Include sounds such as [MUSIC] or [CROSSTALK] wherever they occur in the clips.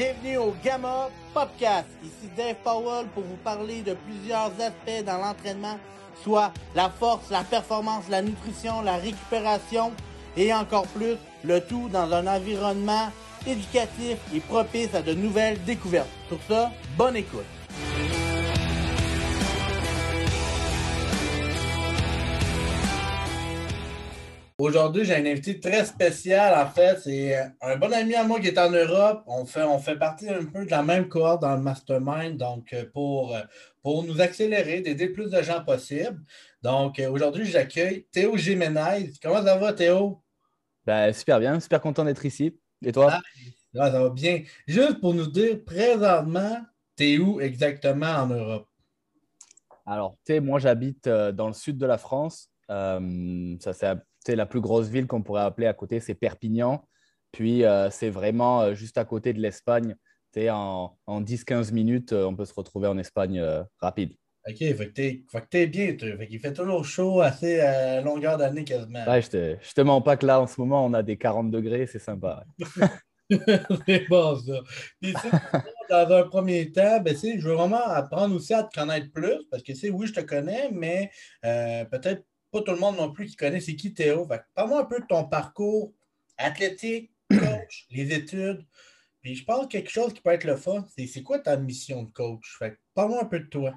Bienvenue au Gamma Popcast. Ici Dave Powell pour vous parler de plusieurs aspects dans l'entraînement, soit la force, la performance, la nutrition, la récupération et encore plus, le tout dans un environnement éducatif et propice à de nouvelles découvertes. Pour ça, bonne écoute. Aujourd'hui, j'ai un invité très spécial. En fait, c'est un bon ami à moi qui est en Europe. On fait, on fait partie un peu de la même cohorte dans le mastermind, donc euh, pour, euh, pour nous accélérer, d'aider le plus de gens possible. Donc, euh, aujourd'hui, j'accueille Théo Jiménez. Comment ça va, Théo? Ben, super bien, super content d'être ici. Et toi? Ah, ah, ça va bien. Juste pour nous dire, présentement, t'es où exactement en Europe? Alors, tu sais, moi, j'habite dans le sud de la France. ça, c'est c'est la plus grosse ville qu'on pourrait appeler à côté, c'est Perpignan. Puis euh, c'est vraiment euh, juste à côté de l'Espagne. En, en 10-15 minutes, euh, on peut se retrouver en Espagne rapide. OK, fait que t'es bien, fait Il fait toujours chaud, assez à longueur d'année quasiment. Ouais, je te, je te mens pas que là, en ce moment, on a des 40 degrés, c'est sympa. [LAUGHS] c'est bon, ça. Puis, dans un premier temps, ben, je veux vraiment apprendre aussi à te connaître plus, parce que, oui, je te connais, mais peut-être pas tout le monde non plus qui connaît c'est qui Théo. Parle-moi un peu de ton parcours athlétique, coach, les études. Puis je pense quelque chose qui peut être le fun, c'est quoi ta mission de coach? parle-moi un peu de toi.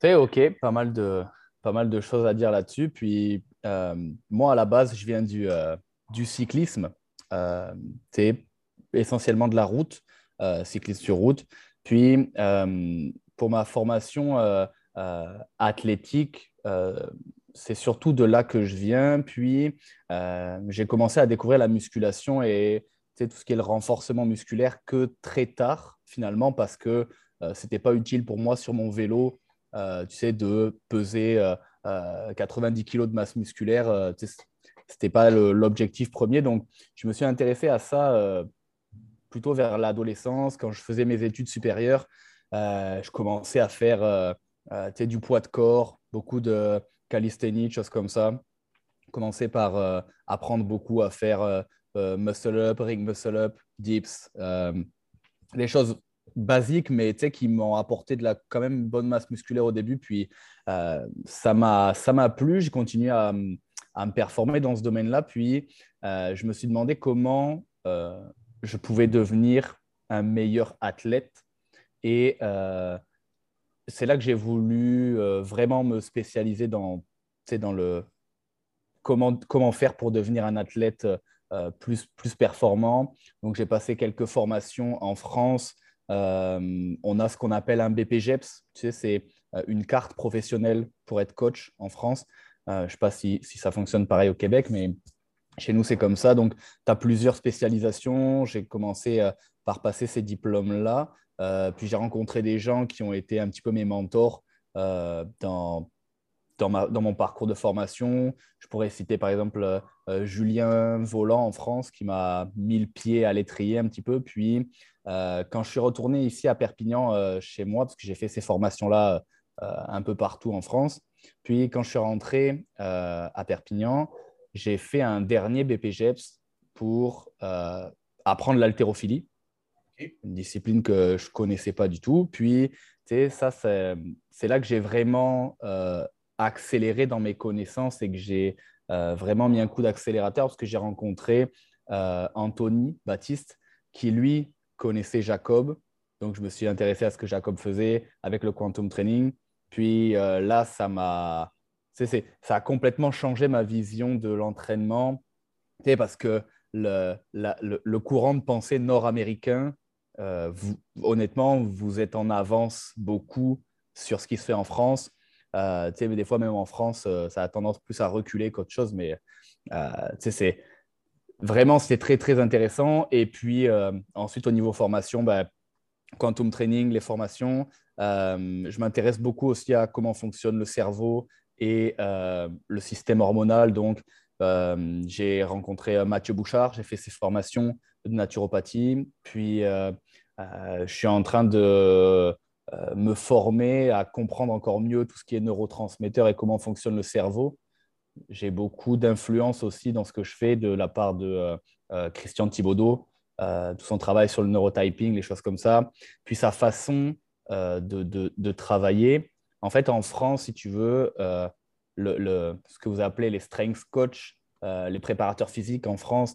C'est OK, pas mal de, pas mal de choses à dire là-dessus. Puis euh, moi, à la base, je viens du, euh, du cyclisme. Euh, c'est essentiellement de la route, cycliste sur route. Puis pour ma formation athlétique, euh, c'est surtout de là que je viens. Puis, euh, j'ai commencé à découvrir la musculation et tout ce qui est le renforcement musculaire que très tard, finalement, parce que euh, ce n'était pas utile pour moi sur mon vélo, tu sais, de peser 90 kg de masse musculaire. ce n'était pas l'objectif premier. Donc, je me suis intéressé à ça plutôt vers l'adolescence, quand je faisais mes études supérieures. je commençais à faire du poids de corps, beaucoup de calisthénie, choses comme ça. Commencer par euh, apprendre beaucoup à faire euh, euh, muscle up, ring muscle up, dips, les choses basiques, mais qui m'ont apporté de la quand même bonne masse musculaire au début. Puis ça m'a plu, j'ai continué à, à, me performer dans ce domaine-là. Puis je me suis demandé comment je pouvais devenir un meilleur athlète et c'est là que j'ai voulu euh, vraiment me spécialiser dans, dans le comment, comment faire pour devenir un athlète euh, plus, plus performant. Donc, j'ai passé quelques formations en France. Euh, on a ce qu'on appelle un BPGEPS. Tu sais, c'est une carte professionnelle pour être coach en France. je ne sais pas si, si, ça fonctionne pareil au Québec, mais chez nous, c'est comme ça. Donc, tu as plusieurs spécialisations. J'ai commencé par passer ces diplômes-là. Euh, puis j'ai rencontré des gens qui ont été un petit peu mes mentors euh, dans, dans, ma, dans, mon parcours de formation. Je pourrais citer par exemple euh, Julien Volant en France qui m'a mis le pied à l'étrier un petit peu. Puis quand je suis retourné ici à Perpignan chez moi, parce que j'ai fait ces formations-là un peu partout en France, puis quand je suis rentré à Perpignan, j'ai fait un dernier BPGEPS pour apprendre l'haltérophilie une discipline que je connaissais pas du tout. Puis, ça, c'est là que j'ai vraiment euh, accéléré dans mes connaissances et que j'ai euh, vraiment mis un coup d'accélérateur parce que j'ai rencontré euh, Anthony Baptiste qui, lui, connaissait Jacob. Donc, je me suis intéressé à ce que Jacob faisait avec le quantum training. Puis là, ça m'a. Ça a complètement changé ma vision de l'entraînement. Parce que le, le, courant de pensée nord-américain euh, honnêtement, vous êtes en avance beaucoup sur ce qui se fait en France. Euh, des fois, même en France, euh, ça a tendance plus à reculer qu'autre chose, mais c'est vraiment c'est très très intéressant. Et puis ensuite, au niveau formation, bah, quantum training, les formations, je m'intéresse beaucoup aussi à comment fonctionne le cerveau et le système hormonal. Donc, j'ai rencontré Mathieu Bouchard, j'ai fait ses formations de naturopathie. Puis, euh, euh, je suis en train de euh, me former à comprendre encore mieux tout ce qui est neurotransmetteur et comment fonctionne le cerveau. J'ai beaucoup d'influence aussi dans ce que je fais de la part de Christian Thibaudot, tout son travail sur le neurotyping, les choses comme ça, puis sa façon de, travailler. En fait, en France, si tu veux, le, ce que vous appelez les strength coach, les préparateurs physiques en France,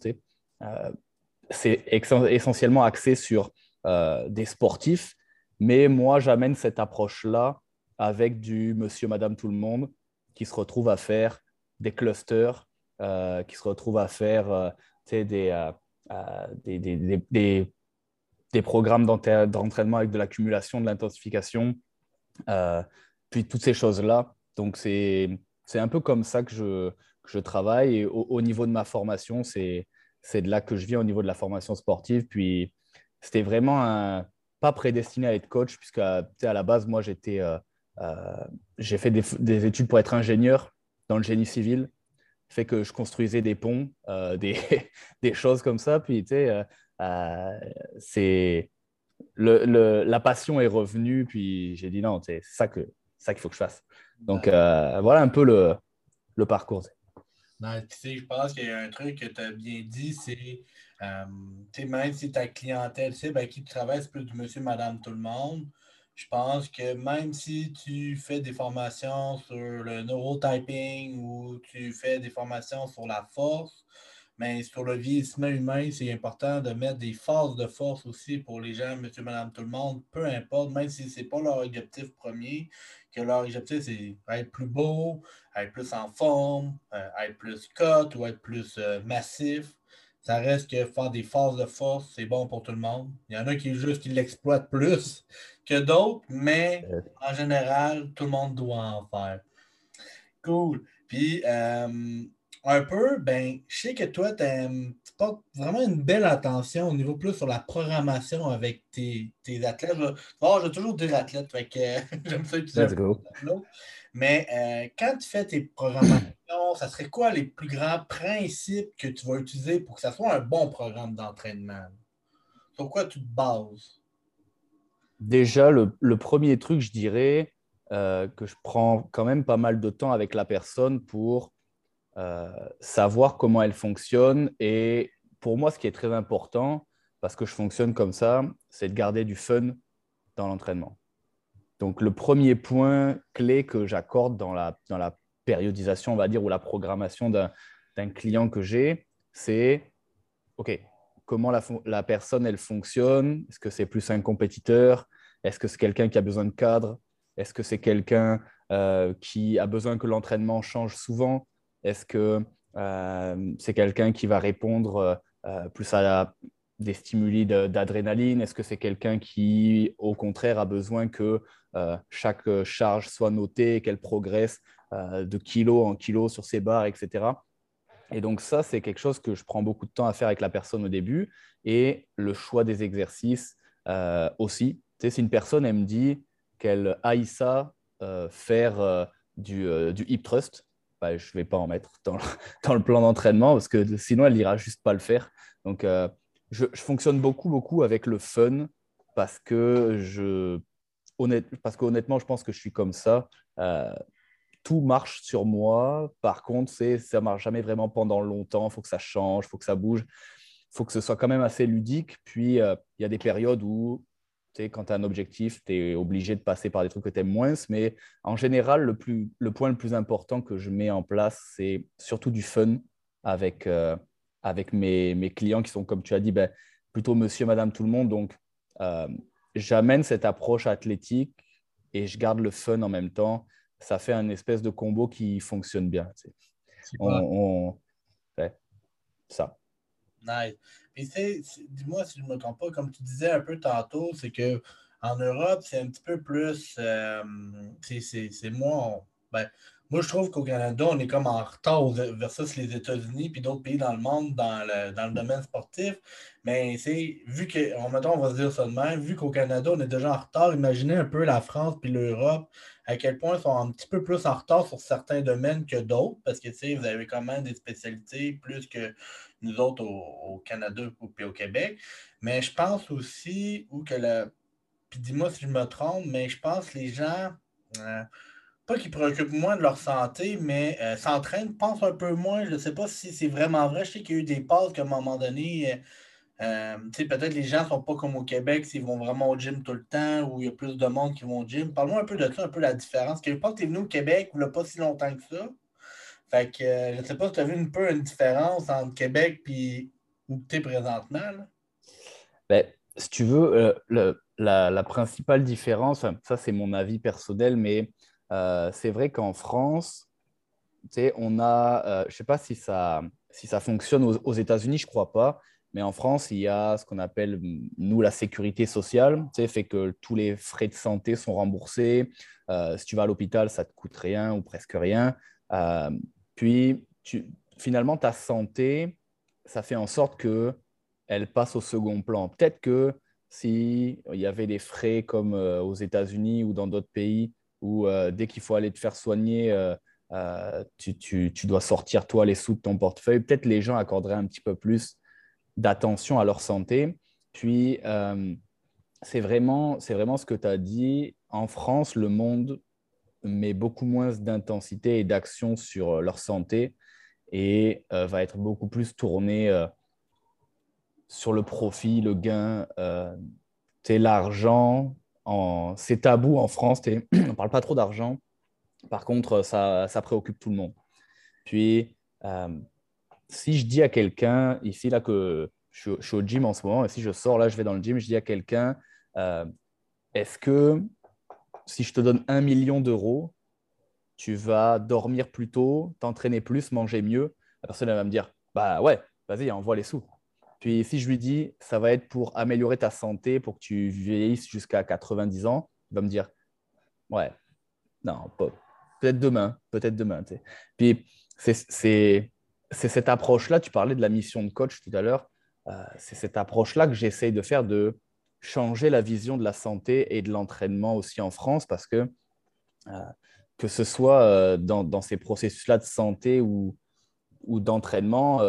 c'est essentiellement axé sur des sportifs, mais moi, j'amène cette approche-là avec du monsieur, madame, tout le monde qui se retrouve à faire des clusters, euh, qui se retrouvent à faire euh, euh, des, des, des, des, programmes d'entraînement avec de l'accumulation, de l'intensification, puis toutes ces choses-là. Donc, c'est un peu comme ça que je, que je travaille. Et au, niveau de ma formation, c'est de là que je viens au niveau de la formation sportive. Puis, c'était vraiment un, pas prédestiné à être coach, puisque à la base, moi, j'étais euh, j'ai fait des, études pour être ingénieur dans le génie civil, fait que je construisais des ponts, euh, [LAUGHS] des, des, choses comme ça. Puis, tu sais, euh, c'est le, la passion est revenue. Puis j'ai dit non, c'est ça que ça qu'il faut que je fasse. Donc voilà un peu le, le parcours. Non, je pense qu'il y a un truc que tu as bien dit, c'est euh, même si ta clientèle c'est ben, qui travaille, c'est plus du monsieur, madame, tout le monde je pense que même si tu fais des formations sur le neurotyping ou tu fais des formations sur la force, mais sur le vieillissement humain, c'est important de mettre des forces de force aussi pour les gens, monsieur, madame, tout le monde, peu importe, même si ce n'est pas leur objectif premier, que leur objectif, c'est être plus beau, être plus en forme, euh, être plus cut ou être plus euh, massif. Ça reste que faire des forces de force, c'est bon pour tout le monde. Il y en a qui juste qui l'exploitent plus que d'autres, mais en général, tout le monde doit en faire. Cool. Puis, euh, un peu, ben, je sais que toi, tu portes vraiment une belle attention au niveau plus sur la programmation avec tes, athlètes. Oh, j'ai toujours dire athlètes, fait que [LAUGHS] j'aime ça utiliser. Let's go. Mais euh, quand tu fais tes programmations, ça serait quoi les plus grands principes que tu vas utiliser pour que ça soit un bon programme d'entraînement? Sur quoi tu te bases? Déjà, le, premier truc, je dirais euh, que je prends quand même pas mal de temps avec la personne pour euh, savoir comment elle fonctionne. Et pour moi, ce qui est très important, parce que je fonctionne comme ça, c'est de garder du fun dans l'entraînement. Donc, le premier point clé que j'accorde dans la, dans la périodisation, on va dire, ou la programmation d'un client que j'ai, c'est OK, comment la, la, personne, elle fonctionne? Est-ce que c'est plus un compétiteur? Est-ce que c'est quelqu'un qui a besoin de cadre? Est-ce que c'est quelqu'un euh, qui a besoin que l'entraînement change souvent? Est-ce que euh, c'est quelqu'un qui va répondre euh, plus à des stimuli d'adrénaline? Est-ce que c'est quelqu'un qui, au contraire, a besoin que euh, chaque charge soit notée, qu'elle progresse de kilo en kilo sur ses barres, etc. Et donc ça, c'est quelque chose que je prends beaucoup de temps à faire avec la personne au début. Et le choix des exercices aussi. Si une personne, elle me dit qu'elle haït ça, faire du, du, hip thrust, bah, je ne vais pas en mettre [LAUGHS] dans le, plan d'entraînement parce que sinon, elle n'ira juste pas le faire. Donc, je, fonctionne beaucoup, beaucoup avec le fun parce que je, je pense que je suis comme ça. Euh, tout marche sur moi. Par contre, ça marche jamais vraiment pendant longtemps. Il faut que ça change, il faut que ça bouge. Il faut que ce soit quand même assez ludique. Puis, euh, il y a des périodes où, quand tu as un objectif, tu es obligé de passer par des trucs que tu aimes moins. Mais en général, le, plus, le point le plus important que je mets en place, c'est surtout du fun avec, euh, avec mes, mes, clients qui sont, comme tu as dit, ben, plutôt monsieur, madame, tout le monde. Donc, euh, j'amène cette approche athlétique et je garde le fun en même temps. Ça fait un espèce de combo qui fonctionne bien. On, ça. Nice. Puis, dis-moi si je ne me trompe pas, comme tu disais un peu tantôt, c'est que en Europe, c'est un petit peu plus. Euh, c'est moins. Ben, moi, je trouve qu'au Canada, on est comme en retard versus les États-Unis puis d'autres pays dans le monde dans le, domaine sportif. Mais c'est vu que, on, on va se dire ça de même, vu qu'au Canada, on est déjà en retard, imaginez un peu la France puis l'Europe, à quel point ils sont un petit peu plus en retard sur certains domaines que d'autres, parce que vous avez quand même des spécialités plus que nous autres au, Canada et au Québec. Mais je pense aussi, ou que le. Puis dis-moi si je me trompe, mais je pense que les gens. Euh, pas qu'ils préoccupent moins de leur santé, mais euh, s'entraînent, pensent un peu moins. Je ne sais pas si c'est vraiment vrai. Je sais qu'il y a eu des passes qu'à un moment donné, Euh, peut-être les gens ne sont pas comme au Québec, s'ils vont vraiment au gym tout le temps ou il y a plus de monde qui vont au gym. Parle-moi un peu de ça, un peu la différence. je pense que tu es venu au Québec n'y a pas si longtemps que ça? Fait euh, je ne sais pas si tu as vu un peu une différence entre Québec et où tu es présentement. Ben, si tu veux, euh, la, principale différence, ça c'est mon avis personnel, mais c'est vrai qu'en France, on a, je ne sais pas si ça, si ça fonctionne aux, États-Unis, je ne crois pas, mais en France, il y a ce qu'on appelle, nous, la sécurité sociale. Tu fait que tous les frais de santé sont remboursés. Euh, si tu vas à l'hôpital, ça ne te coûte rien ou presque rien. Euh, puis, finalement, ta santé, ça fait en sorte qu'elle passe au second plan. Peut-être que s'il y avait des frais comme euh, aux États-Unis ou dans d'autres pays, où dès qu'il faut aller te faire soigner, tu, tu, dois sortir, toi, les sous de ton portefeuille, peut-être les gens accorderaient un petit peu plus d'attention à leur santé. Puis, euh, c'est vraiment, vraiment ce que tu as dit. En France, le monde met beaucoup moins d'intensité et d'action sur euh, leur santé et euh, va être beaucoup plus tourné sur le profit, le gain, l'argent. En... C'est tabou en France, [CLEARS THROAT] on ne parle pas trop d'argent. Par contre, ça, préoccupe tout le monde. Puis, si je dis à quelqu'un ici là que je, suis au gym en ce moment et si je sors là, je vais dans le gym, je dis à quelqu'un euh, est-ce que si je te donne un million d'euros, tu vas dormir plus tôt, t'entraîner plus, manger mieux La personne elle va me dire bah ouais, vas-y, envoie les sous. Puis si je lui dis ça va être pour améliorer ta santé, pour que tu vieillisses jusqu'à 90 ans, il va me dire ouais, non, peut-être demain, peut-être demain. Puis c'est cette approche-là, tu parlais de la mission de coach tout à l'heure, euh, c'est cette approche-là que j'essaye de faire, de changer la vision de la santé et de l'entraînement aussi en France, parce que euh, que ce soit euh, dans, ces processus-là de santé ou, ou d'entraînement,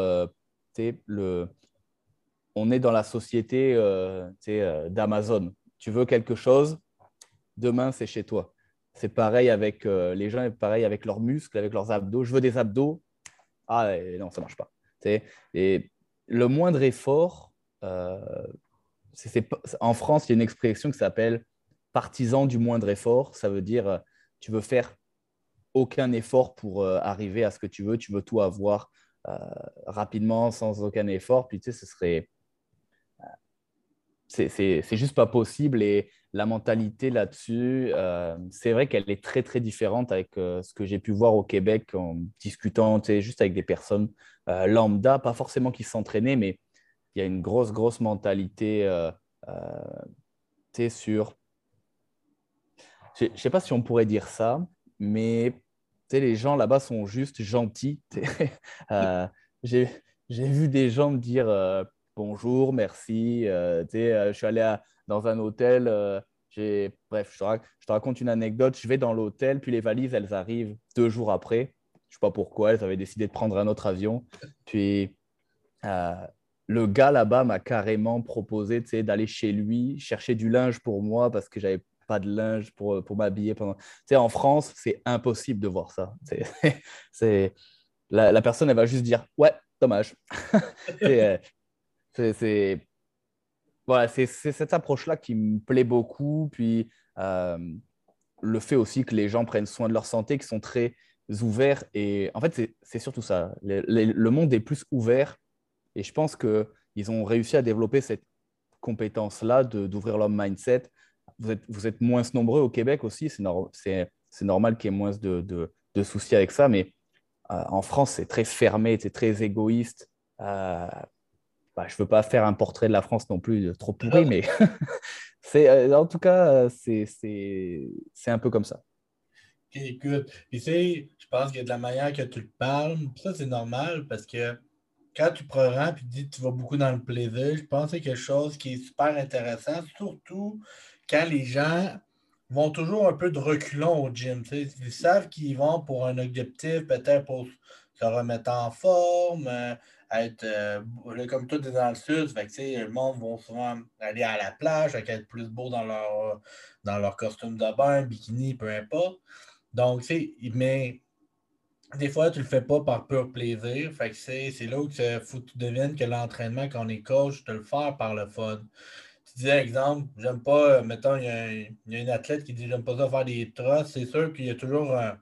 le, on est dans la société d'Amazon. Tu veux quelque chose, demain c'est chez toi. C'est pareil avec les gens, pareil avec leurs muscles, avec leurs abdos. Je veux des abdos, ah non, ça ne marche pas. Et le moindre effort, euh, en France, il y a une expression qui s'appelle partisan du moindre effort. Ça veut dire euh, tu veux faire aucun effort pour euh, arriver à ce que tu veux, tu veux tout avoir rapidement sans aucun effort. Puis tu sais, ce serait. C'est juste pas possible. Et la mentalité là-dessus, euh, c'est vrai qu'elle est très, très différente avec euh, ce que j'ai pu voir au Québec en discutant juste avec des personnes euh, lambda, pas forcément qui s'entraînaient, mais il y a une grosse, grosse mentalité sur. Je ne sais pas si on pourrait dire ça, mais les gens là-bas sont juste gentils. [LAUGHS] j'ai vu des gens me dire bonjour, merci. je suis allé à dans un hôtel. Euh, bref, je te, raconte une anecdote. Je vais dans l'hôtel, puis les valises, elles arrivent deux jours après. Je ne sais pas pourquoi, elles avaient décidé de prendre un autre avion. Puis euh, le gars là-bas m'a carrément proposé d'aller chez lui, chercher du linge pour moi parce que j'avais pas de linge pour, pour m'habiller pendant. Tu en France, c'est impossible de voir ça. [LAUGHS] C'est, la, la, personne, elle va juste dire Ouais, dommage. [LAUGHS] Euh, c'est, voilà, c'est cette approche-là qui me plaît beaucoup. Puis euh, le fait aussi que les gens prennent soin de leur santé, qui sont très ouverts. Et en fait, c'est surtout ça. Le, monde est plus ouvert. Et je pense qu'ils ont réussi à développer cette compétence-là d'ouvrir leur mindset. Vous êtes, vous êtes moins nombreux au Québec aussi. C'est normal qu'il y ait moins de, de, soucis avec ça. Mais euh, en France, c'est très fermé, c'est très égoïste. Euh, bah, je ne veux pas faire un portrait de la France non plus trop pourri, mais [LAUGHS] c'est, euh, en tout cas, c'est, c'est, un peu comme ça. écoute, tu sais, je pense que de la manière que tu le parles, ça c'est normal parce que quand tu prends et dis que tu vas beaucoup dans le plaisir, je pense que c'est quelque chose qui est super intéressant, surtout quand les gens vont toujours un peu de reculons au gym. Ils savent qu'ils vont pour un objectif, peut-être pour se remettre en forme, euh, être euh, comme tout est dans le sud, fait que, le monde va souvent aller à la plage, être plus beau dans leur, dans leur costume de bain, bikini, peu importe. Donc, mais des fois, tu le fais pas par pur plaisir. Fait que c'est, là où il faut que tu deviennes que l'entraînement, quand on est coach, te le faire par le fun. Tu dis, exemple, j'aime pas, mettons, il y, a, il y, a une athlète qui dit, j'aime pas ça faire des trosses. C'est sûr qu'il y a toujours un,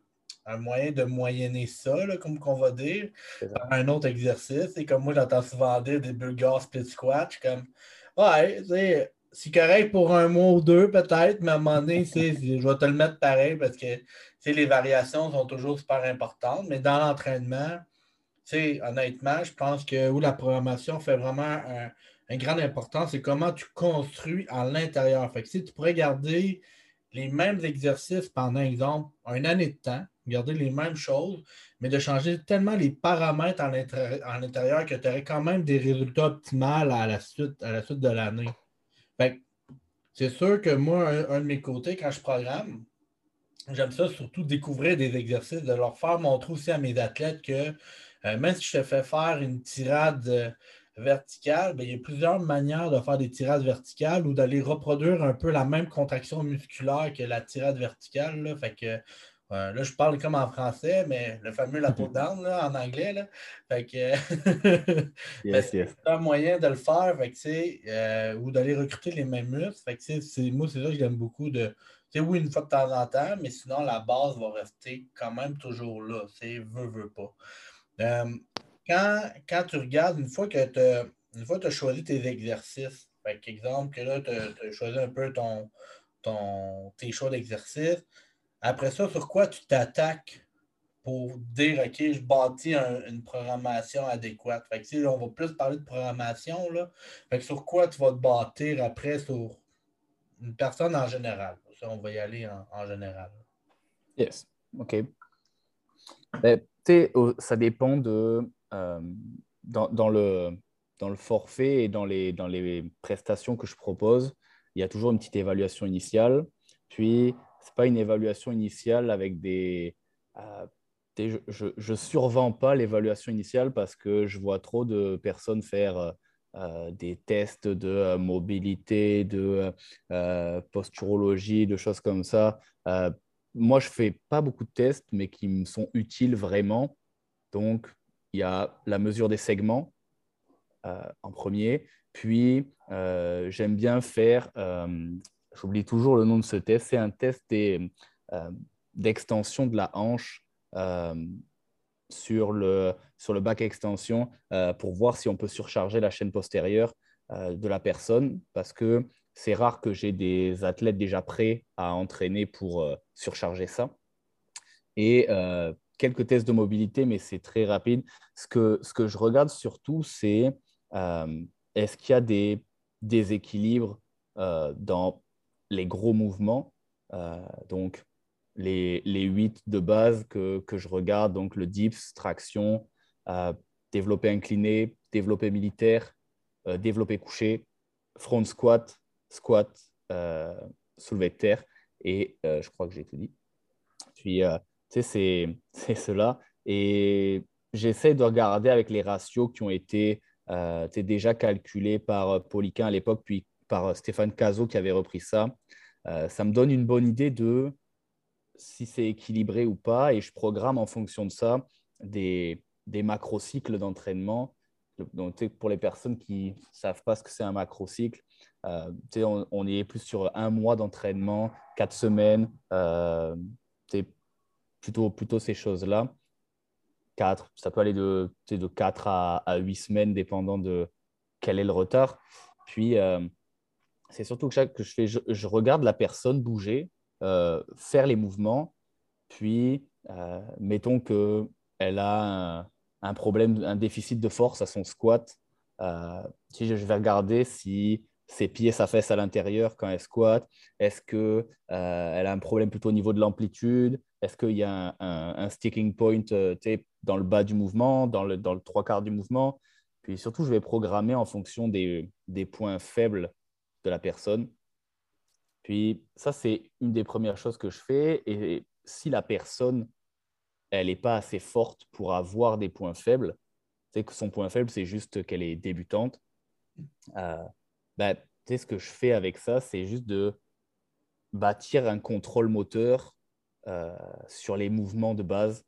moyen de moyenner ça, là, comme qu'on va dire, par un autre exercice. Et comme moi, j'entends souvent dire des bulgars split squat. comme, ouais, c'est correct pour un mois ou deux, peut-être, mais à un moment donné, je vais te le mettre pareil parce que les variations sont toujours super importantes, mais dans l'entraînement, honnêtement, je pense que où la programmation fait vraiment un, un grande importance, c'est comment tu construis à l'intérieur. Que si tu pourrais garder les mêmes exercices pendant, exemple, une année de temps, garder les mêmes choses, mais de changer tellement les paramètres en, l'intérieur que tu aurais quand même des résultats optimaux à la suite, à la suite de l'année. C'est sûr que moi, un, de mes côtés, quand je programme, j'aime ça surtout découvrir des exercices, de leur faire montrer aussi à mes athlètes que euh, même si je te fais faire une tirade euh, verticale, ben, il y a plusieurs manières de faire des tirades verticales ou d'aller reproduire un peu la même contraction musculaire que la tirade verticale. Là. Fait que euh, là, je parle comme en français, mais le fameux la peau down en anglais. Là. Fait que [LAUGHS] c'est un moyen de le faire, fait ou d'aller recruter les mêmes muscles. Fait que, moi, c'est ça que j'aime beaucoup de sais, oui, une fois de temps en temps, mais sinon, la base va rester quand même toujours là. C'est veut, veut pas. Euh, quand, tu regardes, une fois que tu as choisi tes exercices, par exemple, que là, tu as, choisi un peu ton, ton, tes choix d'exercice, après ça, sur quoi tu t'attaques pour dire, OK, je bâtis une programmation adéquate? Fait que, on va plus parler de programmation. Là. Fait sur quoi tu vas te bâtir après sur une personne en général? On va y aller en, général. Yes, OK. Ben, ça dépend de. Euh, dans, le, dans le forfait et dans les, dans les prestations que je propose, il y a toujours une petite évaluation initiale. Puis, ce n'est pas une évaluation initiale avec des. Euh, je ne survends pas l'évaluation initiale parce que je vois trop de personnes faire euh, des tests de euh, mobilité, de euh, posturologie, de choses comme ça. moi, je fais pas beaucoup de tests, mais qui me sont utiles vraiment. Donc, il y a la mesure des segments en premier. Puis, j'aime bien faire, j'oublie toujours le nom de ce test, c'est un test d'extension de la hanche sur le, sur le bac extension euh, pour voir si on peut surcharger la chaîne postérieure euh, de la personne parce que c'est rare que j'ai des athlètes déjà prêts à entraîner pour euh, surcharger ça. Et quelques tests de mobilité, mais c'est très rapide. Ce que, ce que je regarde surtout, c'est est-ce qu'il y a des déséquilibres dans les gros mouvements donc, les, les 8 de base que, que, je regarde, donc le dips, traction, euh, développé incliné, développé militaire, euh, développé couché, front squat, squat, euh, soulevé de terre, et je crois que j'ai tout dit. Puis, tu sais, [LAUGHS] c'est cela. Et j'essaie de regarder avec les ratios qui ont été déjà calculés par Pauliquin à l'époque, puis par Stéphane Cazot qui avait repris ça. ça me donne une bonne idée de si c'est équilibré ou pas, et je programme en fonction de ça des, des macrocycles d'entraînement. Donc, pour les personnes qui ne savent pas ce que c'est un macrocycle, euh, on, on, est plus sur un mois d'entraînement, quatre semaines, euh, plutôt, plutôt ces choses-là. Quatre, ça peut aller de, de 4 à, à 8 semaines, dépendant de quel est le retard. Puis, euh, c'est surtout que, chaque, que je, fais, je, regarde la personne bouger faire les mouvements, puis euh, mettons qu'elle a un, problème, un déficit de force à son squat. Euh, si je vais regarder si ses pieds s'affaissent à l'intérieur quand elle squatte, est-ce qu'elle a un problème plutôt au niveau de l'amplitude, est-ce qu'il y a un, sticking point dans le bas du mouvement, dans le, dans le trois quarts du mouvement? Puis surtout, je vais programmer en fonction des, des points faibles de la personne. Puis ça, c'est une des premières choses que je fais. Et si la personne, elle n'est pas assez forte pour avoir des points faibles, c'est que son point faible, c'est juste qu'elle est débutante. Euh, bah, ce que je fais avec ça, c'est juste de bâtir un contrôle moteur euh, sur les mouvements de base.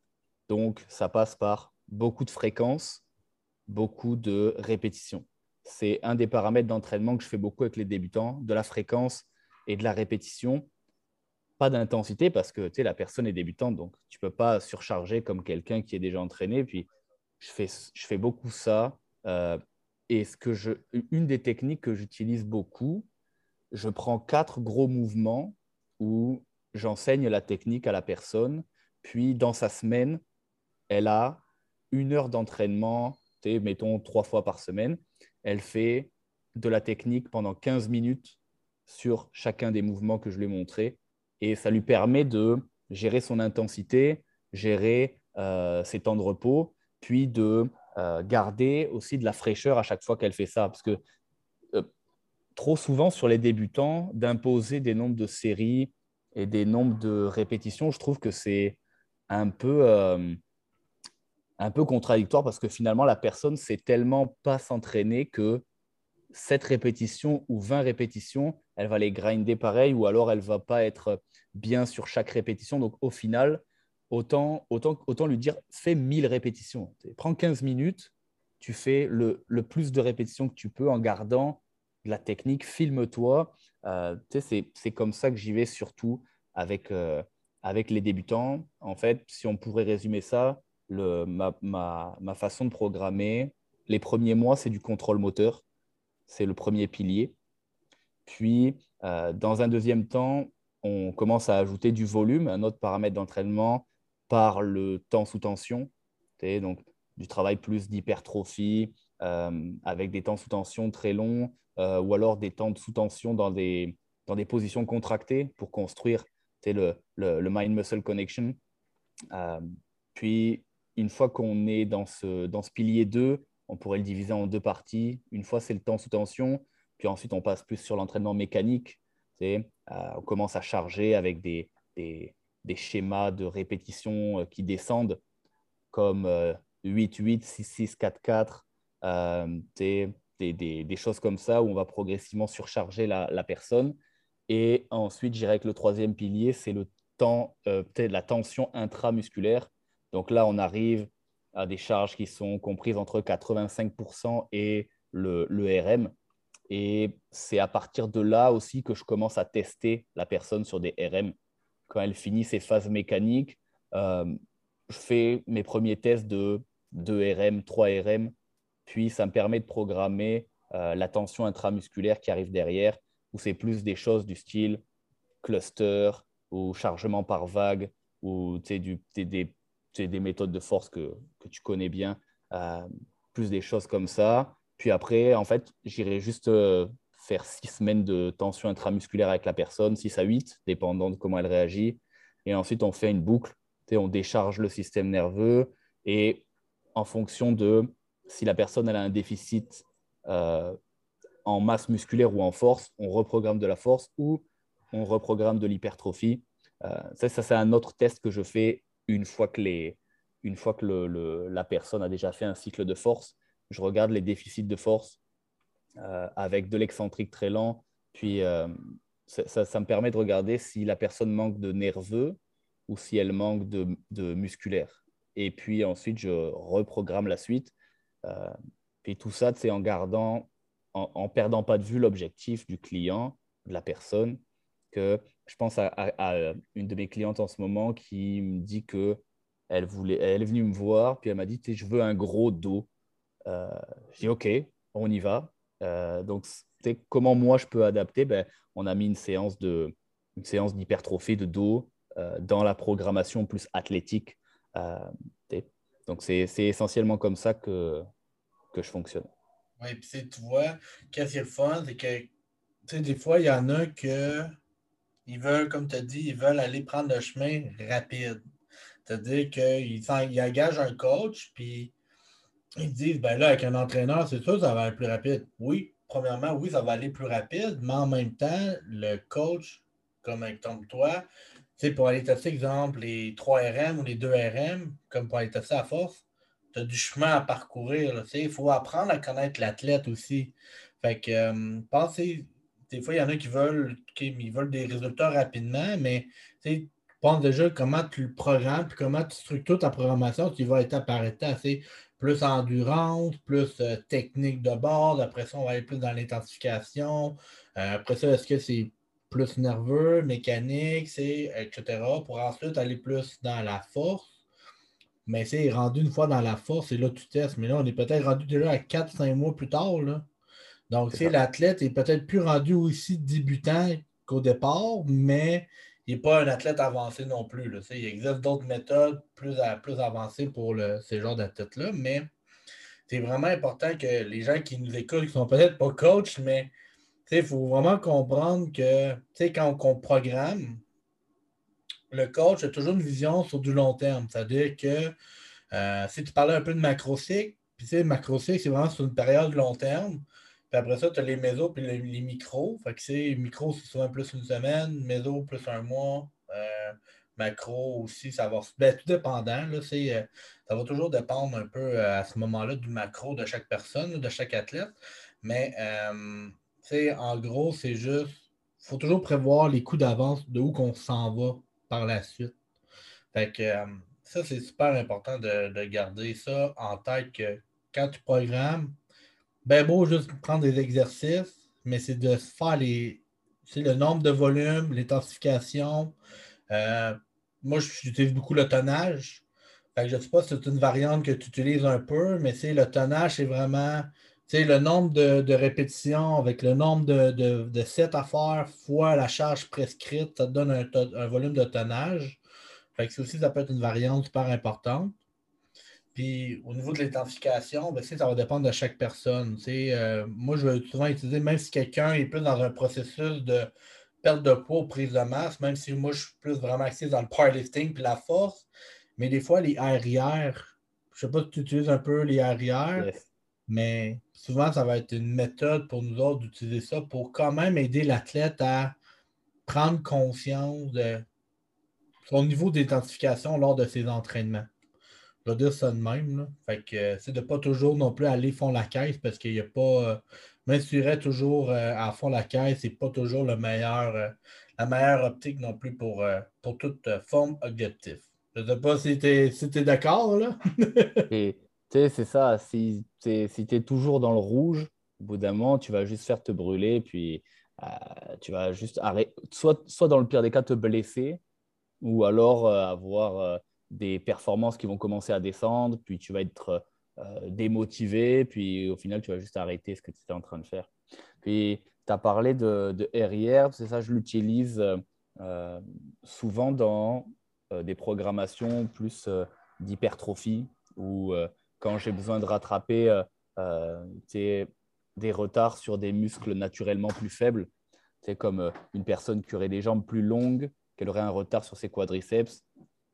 Donc, ça passe par beaucoup de fréquences, beaucoup de répétitions. C'est un des paramètres d'entraînement que je fais beaucoup avec les débutants, de la fréquence et de la répétition. Pas d'intensité parce que la personne est débutante, donc tu peux pas surcharger comme quelqu'un qui est déjà entraîné. Puis, je fais, je fais beaucoup ça. Euh, et ce que je, une des techniques que j'utilise beaucoup, je prends quatre gros mouvements où j'enseigne la technique à la personne. Puis, dans sa semaine, elle a une heure d'entraînement, mettons trois fois par semaine. Elle fait de la technique pendant 15 minutes sur chacun des mouvements que je lui ai montrés. Et ça lui permet de gérer son intensité, gérer euh, ses temps de repos, puis de euh, garder aussi de la fraîcheur à chaque fois qu'elle fait ça. Parce que euh, trop souvent sur les débutants, d'imposer des nombres de séries et des nombres de répétitions, je trouve que c'est un peu un peu contradictoire parce que finalement, la personne sait tellement pas s'entraîner que 7 répétitions ou 20 répétitions, elle va les grinder pareil ou alors elle va pas être bien sur chaque répétition. Donc au final, autant, autant, autant lui dire fais 1000 répétitions. Prends 15 minutes, tu fais le, plus de répétitions que tu peux en gardant la technique, filme-toi. Euh, c'est comme ça que j'y vais surtout avec, euh, avec les débutants. En fait, si on pourrait résumer ça, le, ma, ma, ma, façon de programmer. Les premiers mois, c'est du contrôle moteur. C'est le premier pilier. Puis, euh, dans un deuxième temps, on commence à ajouter du volume, un autre paramètre d'entraînement par le temps sous tension. Donc, du travail plus d'hypertrophie euh, avec des temps sous tension très longs euh, ou alors des temps de sous tension dans des, dans des positions contractées pour construire le, le, le mind-muscle connection. puis, une fois qu'on est dans ce, dans ce pilier 2, on pourrait le diviser en deux parties. Une fois, c'est le temps sous tension, puis ensuite, on passe plus sur l'entraînement mécanique. Euh, on commence à charger avec des, schémas de répétition euh, qui descendent, comme 8-8, 6-6, 4-4, des, choses comme ça, où on va progressivement surcharger la, personne. Et ensuite, je dirais que le troisième pilier, c'est le temps, euh, la tension intramusculaire donc là, on arrive à des charges qui sont comprises entre 85% et le, RM. Et c'est à partir de là aussi que je commence à tester la personne sur des RM. Quand elle finit ses phases mécaniques, euh, je fais mes premiers tests de 2 RM, 3 RM, puis ça me permet de programmer euh, la tension intramusculaire qui arrive derrière, où c'est plus des choses du style cluster ou chargement par vague, ou du, des, c'est des méthodes de force que, tu connais bien, euh, plus des choses comme ça. Puis après, en fait, j'irai juste euh, faire six semaines de tension intramusculaire avec la personne, 6 à 8, dépendant de comment elle réagit. Et ensuite, on fait une boucle, on décharge le système nerveux et en fonction de si la personne elle a un déficit euh, en masse musculaire ou en force, on reprogramme de la force ou on reprogramme de l'hypertrophie. ça, ça c'est un autre test que je fais une fois que, les, une fois que le, la personne a déjà fait un cycle de force, je regarde les déficits de force euh, avec de l'excentrique très lent. Puis euh, ça, ça, me permet de regarder si la personne manque de nerveux ou si elle manque de, de musculaire. Et puis ensuite, je reprogramme la suite. Euh, puis tout ça, c'est en gardant, en, ne perdant pas de vue l'objectif du client, de la personne, que je pense à, une de mes clientes en ce moment qui me dit que elle, voulait, elle est venue me voir, puis elle m'a dit Je veux un gros dos. Euh, je dis Ok, on y va. Euh, donc, comment moi je peux adapter? Ben, On a mis une séance de une séance d'hypertrophie de dos euh, dans la programmation plus athlétique. Euh, donc, c'est essentiellement comme ça que, que je fonctionne. Oui, puis tu vois, qu'est-ce qui est le fun, c'est que des fois, il y en a que ils veulent, comme tu as dit, ils veulent aller prendre le chemin rapide. C'est-à-dire qu'ils ils engagent un coach, puis ils disent, ben là, avec un entraîneur, c'est sûr, ça va aller plus rapide. Oui, premièrement, oui, ça va aller plus rapide, mais en même temps, le coach, comme avec toi, pour aller tester, exemple, les 3 RM ou les 2 RM, comme pour aller tester à force, tu as du chemin à parcourir. Il faut apprendre à connaître l'athlète aussi. Fait que, euh, pensez, des fois, il y en a qui veulent, ils veulent des résultats rapidement, mais pense déjà comment tu le programmes, puis comment tu structures ta programmation, tu vas étape par étape. plus endurance, plus euh, technique de bord. Après ça, on va aller plus dans l'intensification. Euh, après ça, est-ce que c'est plus nerveux, mécanique, etc. Pour ensuite aller plus dans la force. Mais c'est rendu une fois dans la force, et là, tu testes. Mais là, on est peut-être rendu déjà à 4-5 mois plus tard. Là. Donc, l'athlète est peut-être plus rendu aussi débutant qu'au départ, mais il n'est pas un athlète avancé non plus. Là. Il existe d'autres méthodes plus, plus avancées pour le, ces genres d'athlètes-là, mais c'est vraiment important que les gens qui nous écoutent, qui ne sont peut-être pas coachs, mais il faut vraiment comprendre que quand on programme, le coach a toujours une vision sur du long terme. C'est-à-dire que euh, si tu parlais un peu de macro-cycle, puis tu sais, macro-cycle, c'est vraiment sur une période long terme. Puis après ça, tu as les mésos puis les, micros. Fait que c'est micro, c'est souvent plus une semaine, méso plus un mois. Euh, macro aussi, ça va. Ben, tout dépendant. Là, euh, ça va toujours dépendre un peu à ce moment-là du macro de chaque personne, de chaque athlète. Mais en gros, c'est juste. Il faut toujours prévoir les coûts d'avance de où qu'on s'en va par la suite. Fait que euh, ça, c'est super important de, garder ça en tête que quand tu programmes, ben beau juste prendre des exercices, mais c'est de faire les. C'est le nombre de volumes, l'intensification. Euh, moi, j'utilise beaucoup le tonnage. Je ne sais pas si c'est une variante que tu utilises un peu, mais c'est le tonnage, c'est vraiment le nombre de, répétitions avec le nombre de, sets à faire fois la charge prescrite, ça te donne un, volume de tonnage. Fait aussi, ça peut être une variante super importante. Puis au niveau de l'identification, ben, ça va dépendre de chaque personne. Euh, moi, je vais souvent utiliser, même si quelqu'un est plus dans un processus de perte de poids ou prise de masse, même si moi, je suis plus vraiment axé dans le powerlifting puis la force, mais des fois, les arrières, je ne sais pas si tu utilises un peu les arrières. Mais souvent, ça va être une méthode pour nous autres d'utiliser ça pour quand même aider l'athlète à prendre conscience de son niveau d'identification lors de ses entraînements. Dire ça de même. Fait que c'est de ne pas toujours non plus aller fond la caisse parce qu'il n'y a pas. Euh, m'inspirer toujours euh, à fond la caisse, c'est pas toujours le meilleur, euh, la meilleure optique non plus pour, pour toute forme objectif. Je ne sais pas si tu es, si d'accord, là. [LAUGHS] sais, c'est ça. Si, tu es toujours dans le rouge, au bout d'un moment, tu vas juste faire te brûler, puis euh, tu vas juste arrêter, soit, soit dans le pire des cas, te blesser, ou alors euh, avoir euh, des performances qui vont commencer à descendre, puis tu vas être démotivé, puis au final, tu vas juste arrêter ce que tu étais en train de faire. Puis, tu as parlé de, de RIR, c'est ça, je l'utilise souvent dans des programmations plus d'hypertrophie, ou quand j'ai besoin de rattraper euh, euh, des retards sur des muscles naturellement plus faibles. C'est comme euh, une personne qui aurait des jambes plus longues, qu'elle aurait un retard sur ses quadriceps.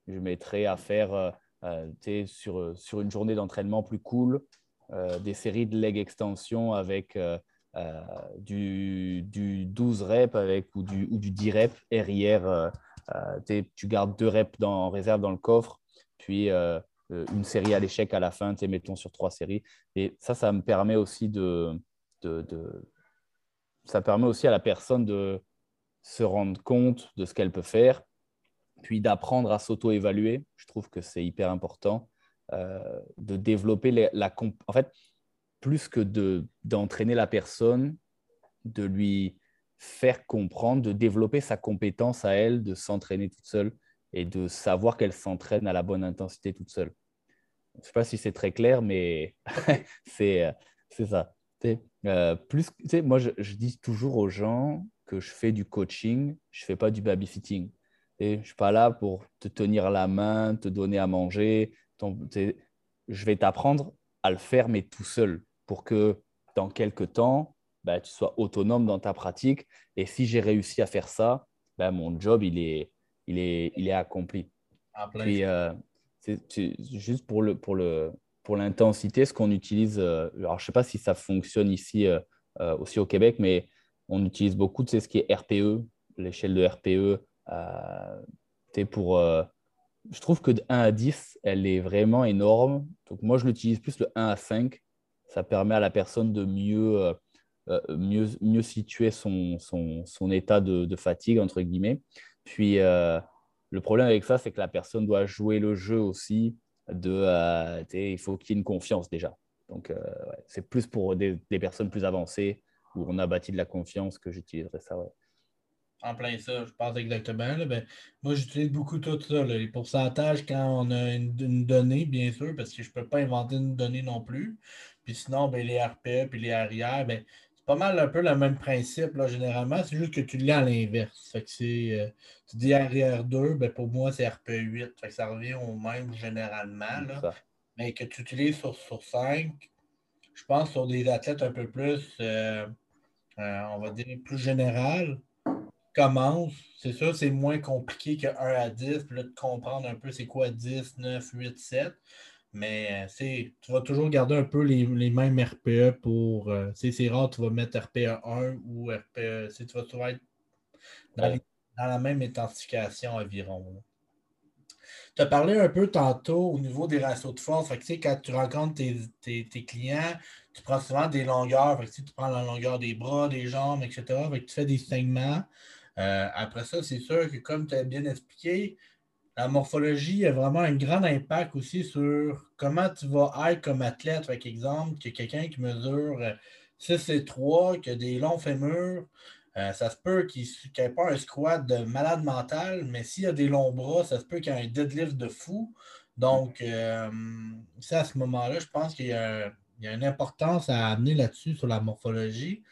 Je mettrais à faire sur, sur une journée d'entraînement plus cool des séries de leg extension avec du, du, 12 reps avec, ou, du, ou du 10 reps RIR. tu gardes deux reps en réserve dans le coffre, puis euh, une série à l'échec à la fin, mettons sur trois séries. Et ça, ça me permet aussi de, ça permet aussi à la personne de se rendre compte de ce qu'elle peut faire, puis d'apprendre à s'auto-évaluer. Je trouve que c'est hyper important euh, de développer la, en fait plus que d'entraîner la personne, de lui faire comprendre, de développer sa compétence à elle, de s'entraîner toute seule et de savoir qu'elle s'entraîne à la bonne intensité toute seule. Je ne sais pas si c'est très clair, mais [LAUGHS] c'est ça. Euh, plus, moi, je, dis toujours aux gens que je fais du coaching, je ne fais pas du babysitting. Et je ne suis pas là pour te tenir la main, te donner à manger. je vais t'apprendre à le faire, mais tout seul, pour que dans quelques temps, bah, tu sois autonome dans ta pratique. Et si j'ai réussi à faire ça, bah, mon job, il est, il est, il est accompli. Puis, euh, c'est juste pour le pour le pour l'intensité, ce qu'on utilise. Euh, alors, je ne sais pas si ça fonctionne ici euh, aussi au Québec, mais on utilise beaucoup de ce qui est RPE, l'échelle de RPE. Pour, je trouve que de 1 à 10, elle est vraiment énorme. Donc, moi, je l'utilise plus le 1 à 5. Ça permet à la personne de mieux, mieux, mieux situer son, son, état de, fatigue, entre guillemets. Puis, le problème avec ça, c'est que la personne doit jouer le jeu aussi de, il faut qu'il y ait une confiance déjà. Donc, c'est plus pour des, personnes plus avancées où on a bâti de la confiance que j'utiliserais ça. En plein ça, je pense exactement. Ben, moi, j'utilise beaucoup tout ça. les pourcentages quand on a une, donnée, bien sûr, parce que je ne peux pas inventer une donnée non plus. Puis sinon, ben, les RPE puis les arrières, ben, c'est pas mal un peu le même principe, là, généralement. C'est juste que tu lis à l'inverse. Fait que c'est, euh, tu dis arrière 2, ben, pour moi, c'est RPE 8. Fait que ça revient au même généralement. Là. Mais que tu utilises sur, sur 5, je pense sur des athlètes un peu plus, euh, euh, on va dire, plus général, commence. C'est sûr, c'est moins compliqué que 1 à 10, puis là, de comprendre un peu c'est quoi 10, 9, 8, 7. Mais euh, tu vas toujours garder un peu les, mêmes RPE pour. Euh, c'est rare, tu vas mettre RPE 1 ou RPE. Tu vas toujours être dans, la même intensification environ. Tu as parlé un peu tantôt au niveau des ratios de force. Fait quand tu rencontres tes, clients, tu prends souvent des longueurs. Fait tu prends la longueur des bras, des jambes, etc. tu fais des saignements. Euh, après ça, c'est sûr que comme tu as bien expliqué, la morphologie a vraiment un grand impact aussi sur comment tu vas être comme athlète. Par exemple, que quelqu'un qui mesure 6 et 3, qui a des longs fémurs, euh, ça se peut qu'il n'ait pas un squat de malade mental, mais s'il a des longs bras, ça se peut qu'il ait un deadlift de fou. Donc, euh, à ce moment-là, je pense qu'il y, a une importance à amener là-dessus sur la morphologie.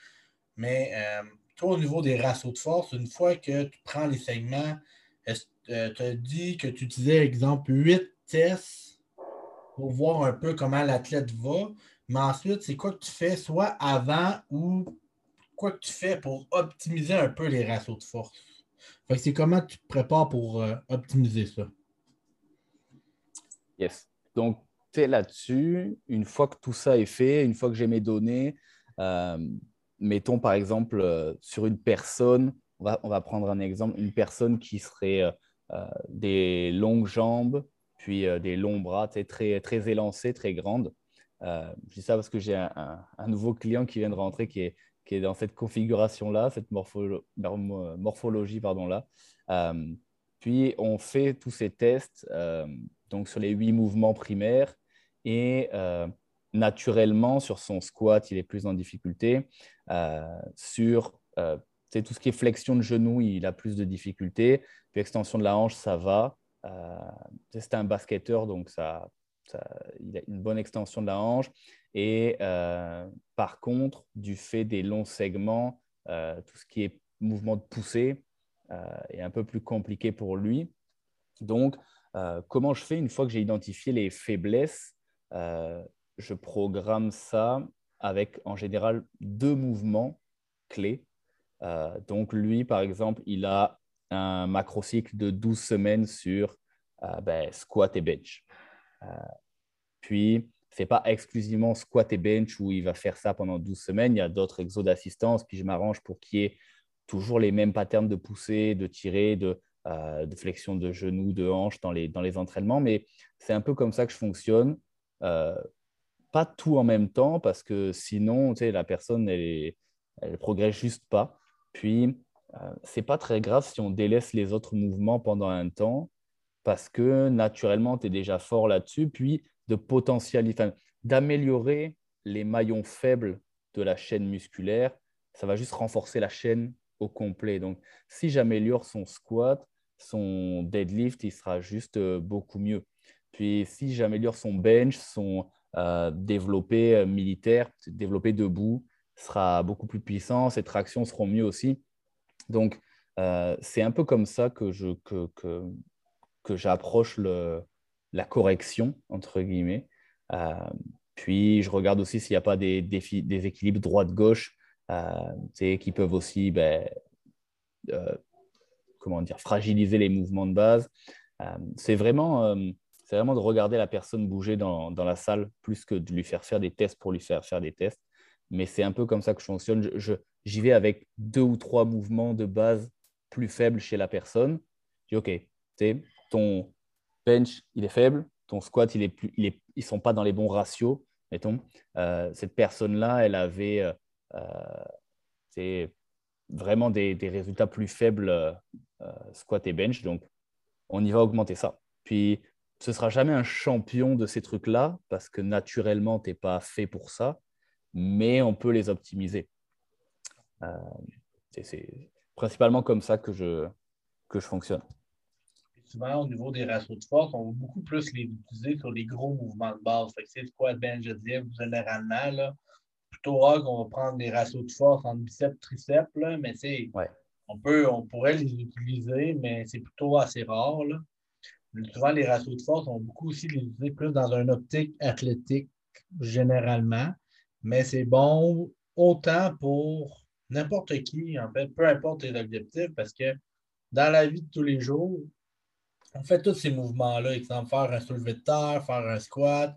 Mais euh, toi, au niveau des ratios de force, une fois que tu prends les segments, euh, tu as dit que tu utilisais, exemple, 8 tests pour voir un peu comment l'athlète va. Mais ensuite, c'est quoi que tu fais, soit avant ou quoi que tu fais pour optimiser un peu les ratios de force? Fait c'est comment tu te prépares pour euh, optimiser ça? Yes. Donc, tu es là-dessus. Une fois que tout ça est fait, une fois que j'ai mes données, euh, mettons par exemple euh, sur une personne, on va, on va, prendre un exemple, une personne qui serait euh, euh, des longues jambes, puis des longs bras, très, très très grandes. je dis ça parce que j'ai un, nouveau client qui vient de rentrer qui est, qui est dans cette configuration-là, cette morphologie pardon-là. puis on fait tous ces tests donc sur les huit mouvements primaires et naturellement, sur son squat, il est plus en difficulté. Euh, sur euh, tout ce qui est flexion de genou, il a plus de difficultés. Puis extension de la hanche, ça va. Euh, c'est un basketteur, donc ça, il a une bonne extension de la hanche. Et par contre, du fait des longs segments, tout ce qui est mouvement de poussée est un peu plus compliqué pour lui. Donc, comment je fais une fois que j'ai identifié les faiblesses je programme ça avec en général deux mouvements clés. Euh, donc lui, par exemple, il a un macrocycle de 12 semaines sur euh, ben, squat et bench. Euh, puis, ce n'est pas exclusivement squat et bench où il va faire ça pendant 12 semaines. Il y a d'autres exos d'assistance. Puis je m'arrange pour qu'il y ait toujours les mêmes patterns de poussée, de tirer, de, de flexion de genoux, de hanches dans les, dans les entraînements. Mais c'est un peu comme ça que je fonctionne pas tout en même temps parce que sinon, la personne, elle, elle progresse juste pas. Puis, euh, c'est pas très grave si on délaisse les autres mouvements pendant un temps parce que naturellement, tu es déjà fort là-dessus. Puis, de potentialiser, d'améliorer les maillons faibles de la chaîne musculaire, ça va juste renforcer la chaîne au complet. Donc, si j'améliore son squat, son deadlift, il sera juste euh, beaucoup mieux. Puis, si j'améliore son bench, son euh, développer euh, militaire, développer debout sera beaucoup plus puissant, ses tractions seront mieux aussi. Donc, euh, c'est un peu comme ça que, je, que, que, j'approche la correction, entre guillemets. puis, je regarde aussi s'il n'y a pas des, des, équilibres droite-gauche qui peuvent aussi ben, comment dire, fragiliser les mouvements de base. c'est vraiment c'est vraiment de regarder la personne bouger dans, dans, la salle plus que de lui faire faire des tests pour lui faire faire des tests. Mais c'est un peu comme ça que je fonctionne. Je, j'y vais avec deux ou trois mouvements de base plus faibles chez la personne. Je dis, OK, ton bench, il est faible, ton squat, il est plus, il ils ne sont pas dans les bons ratios, mettons. Euh, cette personne-là, elle avait euh, euh vraiment des, des, résultats plus faibles euh, squat et bench. Donc, on y va augmenter ça. Puis, ce ne sera jamais un champion de ces trucs-là, parce que naturellement, tu n'es pas fait pour ça, mais on peut les optimiser. Euh, c'est principalement comme ça que je, que je fonctionne. Souvent, au niveau des ratios de force, on va beaucoup plus les utiliser sur les gros mouvements de base. Fait que c'est squat, bench, deadlift, généralement, là, plutôt rare qu'on va prendre des ratios de force en biceps, triceps, là, mais c'est, on, peut, on pourrait les utiliser, mais c'est plutôt assez rare. Là. Souvent, les ratios de force, on va beaucoup aussi les utiliser plus dans un optique athlétique, généralement, mais c'est bon autant pour n'importe qui, en fait, peu importe les objectifs, parce que dans la vie de tous les jours, on fait tous ces mouvements-là, exemple faire un soulevé de terre, faire un squat,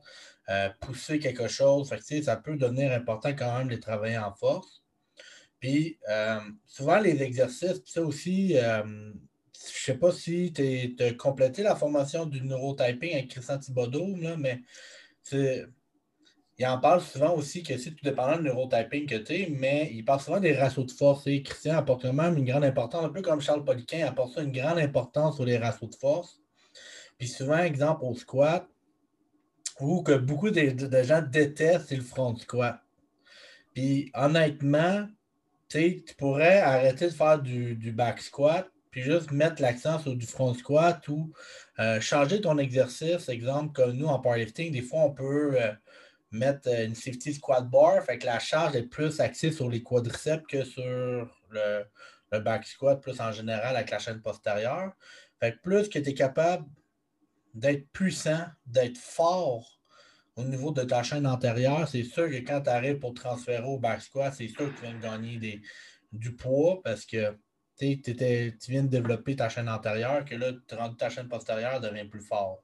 euh, pousser quelque chose. ça peut devenir important quand même de travailler en force. Puis euh, souvent les exercices, ça aussi, euh, je sais pas si tu as complété la formation du neurotyping avec Christian Thibodeau, là, mais il en parle souvent aussi que c'est tout dépendant du neurotyping que tu es, mais il parle souvent des ratios de force. Et Christian apporte vraiment une grande importance, un peu comme Charles Poliquin apporte ça une grande importance sur les ratios de force. Puis souvent, exemple au squat, que beaucoup de, gens détestent, c'est le front squat. Puis honnêtement, tu pourrais arrêter de faire du, back squat, juste mettre l'accent sur du front squat ou euh, changer ton exercice. Exemple, comme nous en powerlifting, des fois, on peut euh, mettre une safety squat bar, fait que la charge est plus axée sur les quadriceps que sur le, le back squat, plus en général avec la chaîne postérieure. Fait que plus que tu es capable d'être puissant, d'être fort au niveau de ta chaîne antérieure, c'est sûr que quand tu arrives pour transférer au back squat, c'est sûr que tu viens de gagner des, du poids parce que tu viens de développer ta chaîne antérieure, que là, ta chaîne postérieure devient plus forte.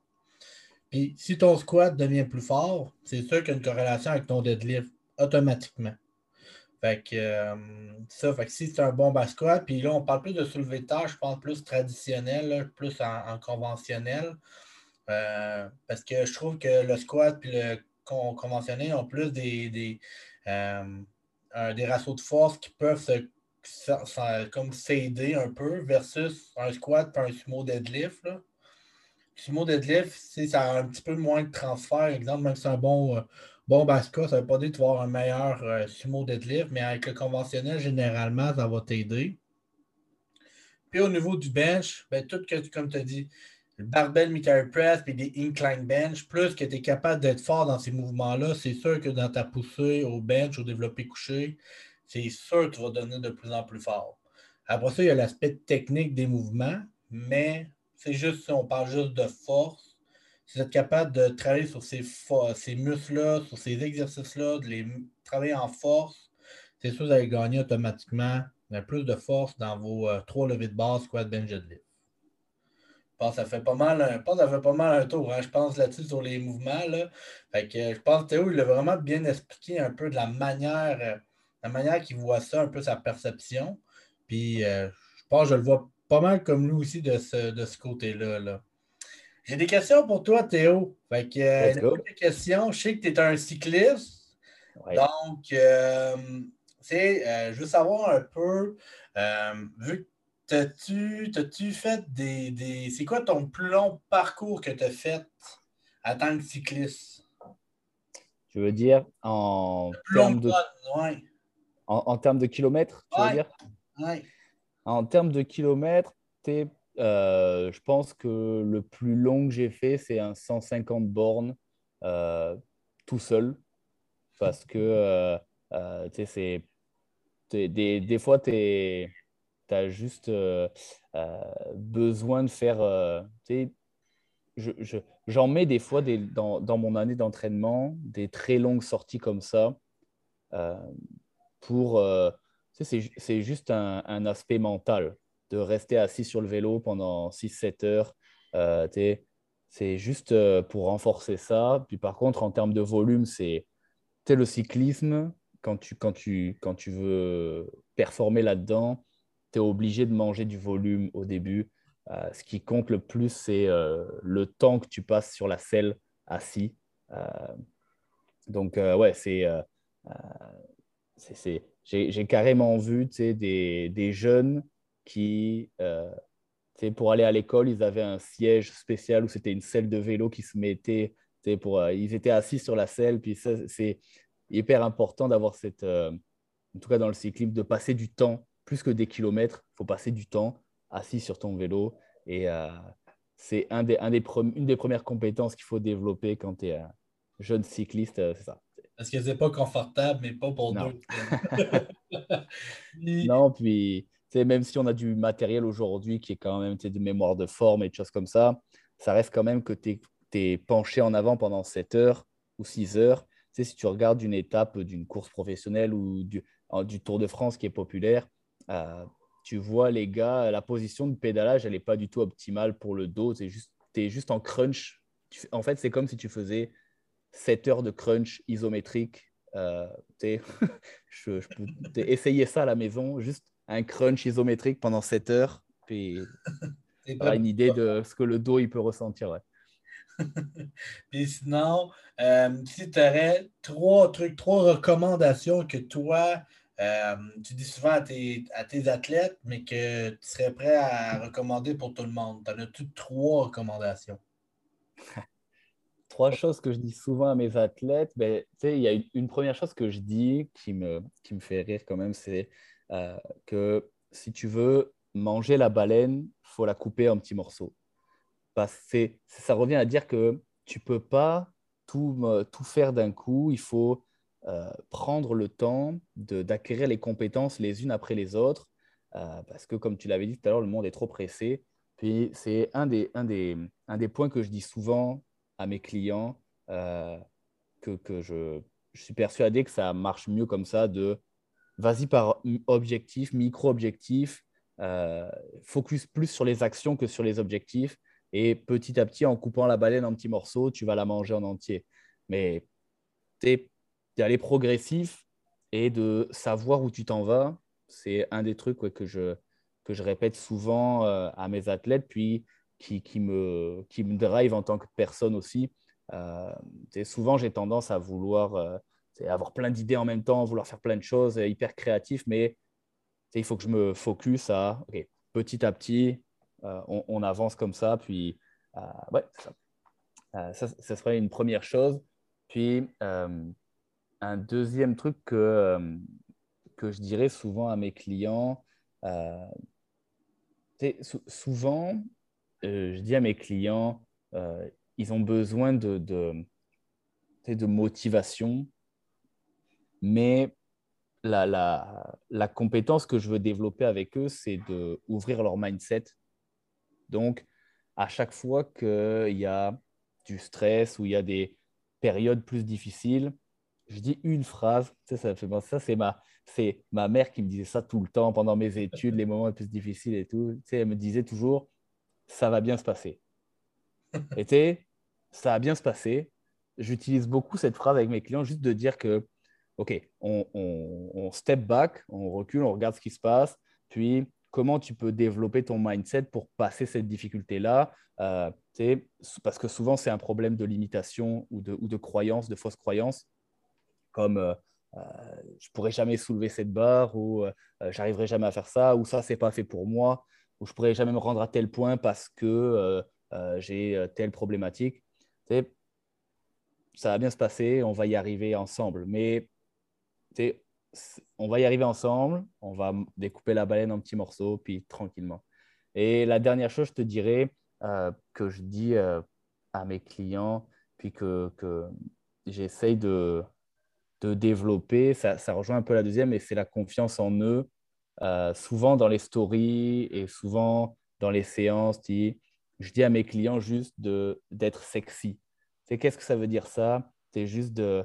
Puis si ton squat devient plus fort, c'est sûr qu'il y a une corrélation avec ton deadlift automatiquement. Fait que euh, ça, fait que si c'est un bon back squat, puis là, on parle plus de soulevé de terre, je pense plus traditionnel, plus en conventionnel. Euh, parce que je trouve que le squat et le conventionnel ont plus des, des, euh, des ratios de force qui peuvent se, comme s'aider un peu versus un squat et un sumo deadlift. Là. Sumo deadlift, ça a un petit peu moins de transfert. Exemple, même si c'est un bon, euh, bon basket, ça ne veut pas dire que tu un meilleur sumo deadlift, mais avec le conventionnel, généralement, ça va t'aider. Puis au niveau du bench, ben, tout que, comme tu as dit, le barbell military press puis des incline bench, plus que tu es capable d'être fort dans ces mouvements-là, c'est sûr que dans ta poussée au bench, au développé couché, c'est sûr que tu vas donner de plus en plus fort. Après ça, il y a l'aspect technique des mouvements, mais c'est juste si on parle juste de force, si vous êtes capable de travailler sur ces, ces muscles-là, sur ces exercices-là, de les travailler en force, c'est sûr que vous allez gagner automatiquement plus de force dans vos euh, trois levées de base, squat, bench, deadlift pense que ça fait pas mal, je pense ça fait pas mal un tour. Hein. Je pense là-dessus sur les mouvements. Là. Fait que, je pense que Théo, il a vraiment bien expliqué un peu de la manière, euh, la manière qu'il voit ça, un peu sa perception. Puis euh, je pense que je le vois pas mal comme lui aussi de ce, de ce côté-là. -là, J'ai des questions pour toi, Théo. Fait que, euh, des questions. Je sais que tu es un cycliste. Donc, je veux savoir un peu, vu que T'as-tu fait des. C'est quoi ton plus long parcours que tu as fait en tant que cycliste? Je veux dire en termes de. En, termes de kilomètres, tu veux dire? En termes de kilomètres, euh, je pense que le plus long que j'ai fait, c'est un 150 bornes euh, tout seul. Parce que, euh, tu sais. Des, des fois, tu as juste euh, euh, besoin de faire. Euh, j'en mets des fois des, dans, dans, mon année d'entraînement des très longues sorties comme ça pour. c'est juste un, un, aspect mental de rester assis sur le vélo pendant 6-7 heures. c'est juste pour renforcer ça. Puis par contre, en termes de volume, c'est le cyclisme. Quand tu, quand, tu, quand tu veux performer là-dedans, tu es obligé de manger du volume au début. Euh, ce qui compte le plus, c'est euh, le temps que tu passes sur la selle assis. Euh, donc, ouais, c'est. J'ai carrément vu des, des, jeunes qui, pour aller à l'école, ils avaient un siège spécial où c'était une selle de vélo qui se mettait. Pour, euh, ils étaient assis sur la selle. Puis c'est hyper important d'avoir cette, euh, en tout cas dans le cyclisme, de passer du temps, plus que des kilomètres, il faut passer du temps assis sur ton vélo. Et euh, c'est un des, un des une des premières compétences qu'il faut développer quand tu es un jeune cycliste, c'est ça. Parce que c'est pas confortable, mais pas pour non. deux. [LAUGHS] non, puis même si on a du matériel aujourd'hui qui est quand même de mémoire de forme et des choses comme ça, ça reste quand même que tu es, penché en avant pendant 7 heures ou 6 heures. Tu si tu regardes une étape d'une course professionnelle ou du, du, Tour de France qui est populaire, euh, tu vois les gars, la position de pédalage, elle n'est pas du tout optimale pour le dos. Tu es juste en crunch. En fait, c'est comme si tu faisais 7 heures de crunch isométrique. Euh, [LAUGHS] je, je peux essayer ça à la maison, juste un crunch isométrique pendant 7 heures. Puis [LAUGHS] pas une idée de ce que le dos il peut ressentir. [LAUGHS] puis sinon, euh, si tu aurais trois trucs, trois recommandations que toi, euh, tu dis souvent à tes, athlètes, mais que tu serais prêt à recommander pour tout le monde. Tu en as toutes trois recommandations? Trois choses que je dis souvent à mes athlètes. Ben, il y a une, première chose que je dis qui me, qui me fait rire quand même, c'est euh, que si tu veux manger la baleine, faut la couper en petits morceaux. Parce que ça revient à dire que tu peux pas tout, tout faire d'un coup. Il faut euh, prendre le temps d'acquérir les compétences les unes après les autres. Euh, parce que, comme tu l'avais dit tout à l'heure, le monde est trop pressé. Puis, c'est un des, un, des, un des points que je dis souvent à mes clients, que, que je, je, suis persuadé que ça marche mieux comme ça, de vas-y par objectif, micro-objectif, euh, focus plus sur les actions que sur les objectifs. Et petit à petit, en coupant la baleine en petits morceaux, tu vas la manger en entier. Mais d'aller progressif et de savoir où tu t'en vas, c'est un des trucs que, je, que je répète souvent euh, à mes athlètes, puis qui, me, qui me drive en tant que personne aussi. Euh, souvent, j'ai tendance à vouloir c'est avoir plein d'idées en même temps, vouloir faire plein de choses, euh, hyper créatif, mais il faut que je me focus à, petit à petit, euh, on, avance comme ça, puis euh, ouais, ça. ça. serait une première chose. Puis un deuxième truc que, que je dirais souvent à mes clients, souvent, je dis à mes clients, ils ont besoin de, de, motivation mais la, la, la, compétence que je veux développer avec eux, c'est d'ouvrir leur mindset. Donc, à chaque fois qu'il y a du stress ou il y a des périodes plus difficiles, je dis une phrase. ça, fait, ça c'est ma, ma mère qui me disait ça tout le temps pendant mes études, les moments les plus difficiles et tout. Tu sais, elle me disait toujours, ça va bien se passer. [LAUGHS] Et tu sais, ça va bien se passer. J'utilise beaucoup cette phrase avec mes clients, juste de dire que OK, on, step back, on recule, on regarde ce qui se passe, puis comment tu peux développer ton mindset pour passer cette difficulté-là? Euh, parce que souvent, c'est un problème de limitation ou de, ou de croyance, de fausse croyance, comme euh, euh, je ne pourrais jamais soulever cette barre, ou j'arriverai jamais à faire ça, ou ça, c'est pas fait pour moi, ou je pourrais jamais me rendre à tel point parce que j'ai telle problématique. ça va bien se passer, on va y arriver ensemble. Mais on va y arriver ensemble, on va découper la baleine en petits morceaux, puis tranquillement. Et la dernière chose, je te dirais, euh, que je dis euh, à mes clients, puis que, que j'essaye de, de développer, ça, ça, rejoint un peu la deuxième, et c'est la confiance en eux. Euh, souvent dans les stories et souvent dans les séances, je dis à mes clients juste d'être sexy. Qu'est-ce que ça veut dire ça? C'est juste de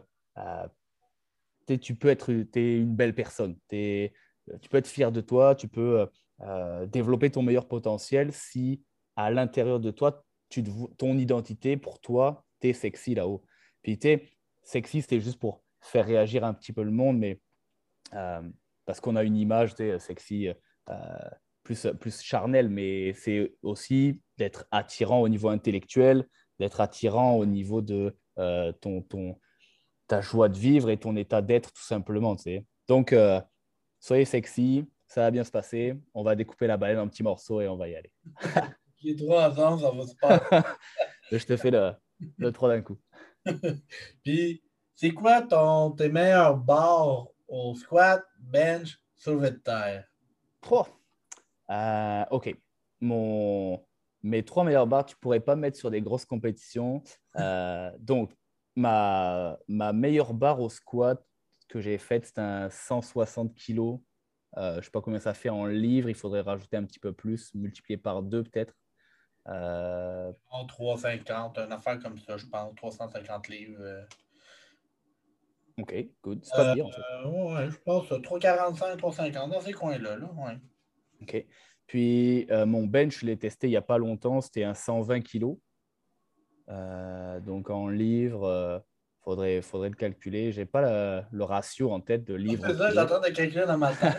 tu peux être une belle personne. Es, tu peux être fier de toi, tu peux euh, euh, développer ton meilleur potentiel si à l'intérieur de toi, tu, ton identité pour toi, tu es sexy là-haut. Puis tu sexy, c'est juste pour faire réagir un petit peu le monde, mais euh, parce qu'on a une image sexy plus, plus charnelle, mais c'est aussi d'être attirant au niveau intellectuel, d'être attirant au niveau de ton, ton, ta joie de vivre et ton état d'être tout simplement. Tu sais. Donc, euh, soyez sexy, ça va bien se passer. On va découper la baleine en petits morceaux et on va y aller. Les trois ça va se passer. je te fais le, le 3 d'un coup. [LAUGHS] Puis, c'est quoi ton, tes meilleurs barres au squat, bench, soulevé de terre? Euh, ok. Mon, mes trois meilleures barres, tu ne pourrais pas mettre sur des grosses compétitions. Euh, donc, ma, ma meilleure barre au squat que j'ai faite, c'est un 160 kg. Euh, je ne sais pas combien ça fait en livres. Il faudrait rajouter un petit peu plus, multiplier par deux peut-être. Euh... 350, une affaire comme ça, je pense. 350 livres. Euh. OK, good. C'est pas en fait. ouais, je pense 345, 350, dans ces coins-là. Là, ouais. OK. Puis euh, mon bench, je l'ai testé il n'y a pas longtemps, c'était un 120 kg. Euh, donc en livre, il euh, faudrait, faudrait le calculer. Je n'ai pas le ratio en tête de livre. C'est ça, j'attends de calculer dans ma tête.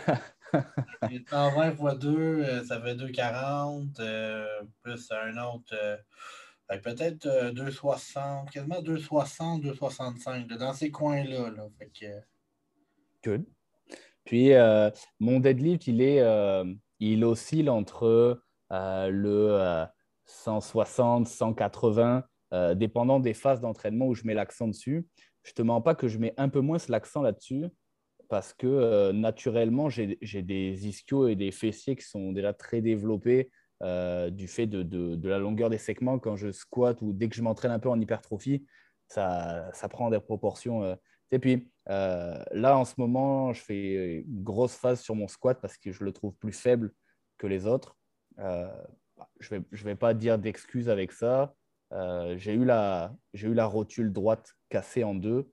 120 x 2, ça fait 240, plus un autre, peut-être 260, quasiment 260, 265, dans ces coins-là. Good. Puis mon deadlift, il est il oscille entre euh, le 160, euh, 180, euh, dépendant des phases d'entraînement où je mets l'accent dessus. Je ne te mens pas que je mets un peu moins l'accent là-dessus parce que naturellement, j'ai des ischios et des fessiers qui sont déjà très développés du fait de, la longueur des segments. Quand je squatte ou dès que je m'entraîne un peu en hypertrophie, ça, ça prend des proportions. Et puis là, en ce moment, je fais une grosse phase sur mon squat parce que je le trouve plus faible que les autres. Euh, je ne vais, je vais pas dire d'excuses avec ça. Euh, j'ai eu, la, eu la rotule droite cassée en deux.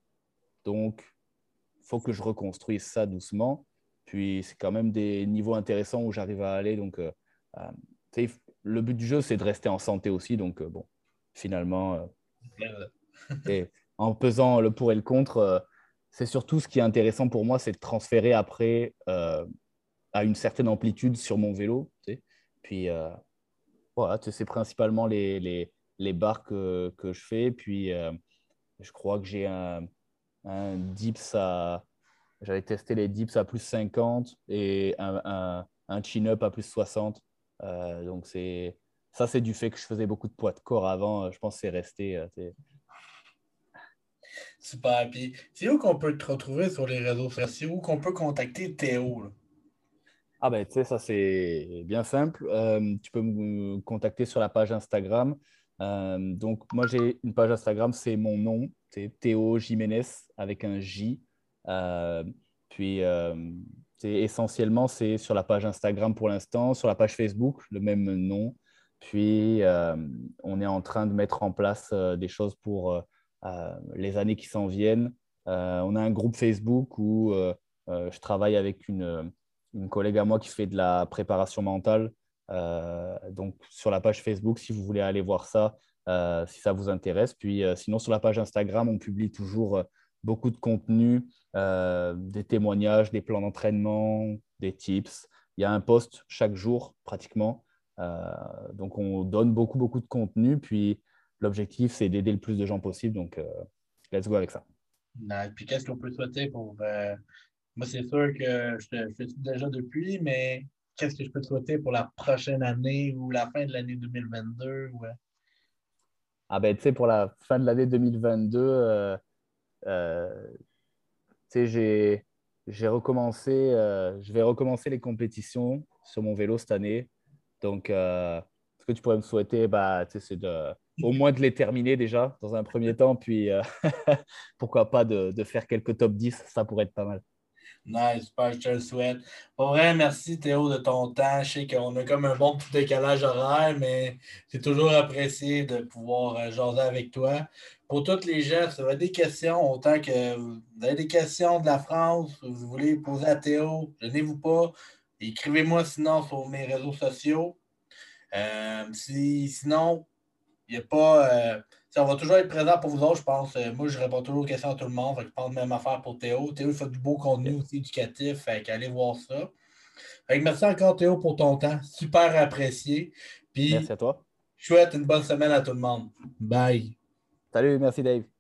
Donc, faut que je reconstruise ça doucement. Puis, c'est quand même des niveaux intéressants où j'arrive à aller. Donc, euh, le but du jeu, c'est de rester en santé aussi. Donc, bon, finalement, et en pesant le pour et le contre, c'est surtout ce qui est intéressant pour moi, c'est de transférer après à une certaine amplitude sur mon vélo. Puis euh, voilà, c'est principalement les, les, les barres que, que, je fais. Puis euh, je crois que j'ai un, un dips à. J'avais testé les dips à plus 50 et un, un, un chin-up à plus 60. Euh, donc c'est ça, c'est du fait que je faisais beaucoup de poids de corps avant. Je pense que c'est resté. Super. Puis c'est où qu'on peut te retrouver sur les réseaux sociaux, où qu'on peut contacter Théo? Ah ben, tu sais, ça c'est bien simple. Euh, tu peux me contacter sur la page Instagram. Euh, donc, moi, j'ai une page Instagram, c'est mon nom, c'est Théo Jiménez avec un J. Euh, puis, essentiellement, c'est sur la page Instagram pour l'instant, sur la page Facebook, le même nom. Puis, on est en train de mettre en place des choses pour les années qui s'en viennent. on a un groupe Facebook où je travaille avec une une collègue à moi qui fait de la préparation mentale. Euh, donc sur la page Facebook, si vous voulez aller voir ça, euh, si ça vous intéresse. Puis euh, sinon, sur la page Instagram, on publie toujours beaucoup de contenu, des témoignages, des plans d'entraînement, des tips. Il y a un post chaque jour pratiquement. donc on donne beaucoup, beaucoup de contenu. Puis l'objectif, c'est d'aider le plus de gens possible. Donc let's go avec ça. Puis qu'est-ce qu'on peut souhaiter pour moi, c'est sûr que je te fais déjà depuis, mais qu'est-ce que je peux te souhaiter pour la prochaine année ou la fin de l'année 2022? Ah ben, tu sais, pour la fin de l'année 2022, euh, euh, tu sais, j'ai recommencé, euh, je vais recommencer les compétitions sur mon vélo cette année. Donc, ce que tu pourrais me souhaiter, bah, c'est de, au moins de les terminer déjà dans un premier temps, puis [LAUGHS] pourquoi pas de, de, faire quelques top 10, ça pourrait être pas mal. Nice, je te le souhaite. Pour vrai, merci Théo de ton temps. Je sais qu'on a comme un bon petit décalage horaire, mais c'est toujours apprécié de pouvoir euh, jaser avec toi. Pour toutes les gens, si vous avez des questions, autant que vous avez des questions de la France, vous voulez poser à Théo, gênez-vous pas. Écrivez-moi sinon sur mes réseaux sociaux. Euh, si, sinon, il n'y a pas. Euh, on va toujours être présent pour vous autres, je pense. Euh, moi, je réponds toujours aux questions à tout le monde. je pense même affaire pour Théo. Théo, il fait du beau contenu aussi éducatif. Fait allez voir ça. merci encore, Théo, pour ton temps. Super apprécié. merci à toi. Je souhaite une bonne semaine à tout le monde. Bye. Salut, merci Dave.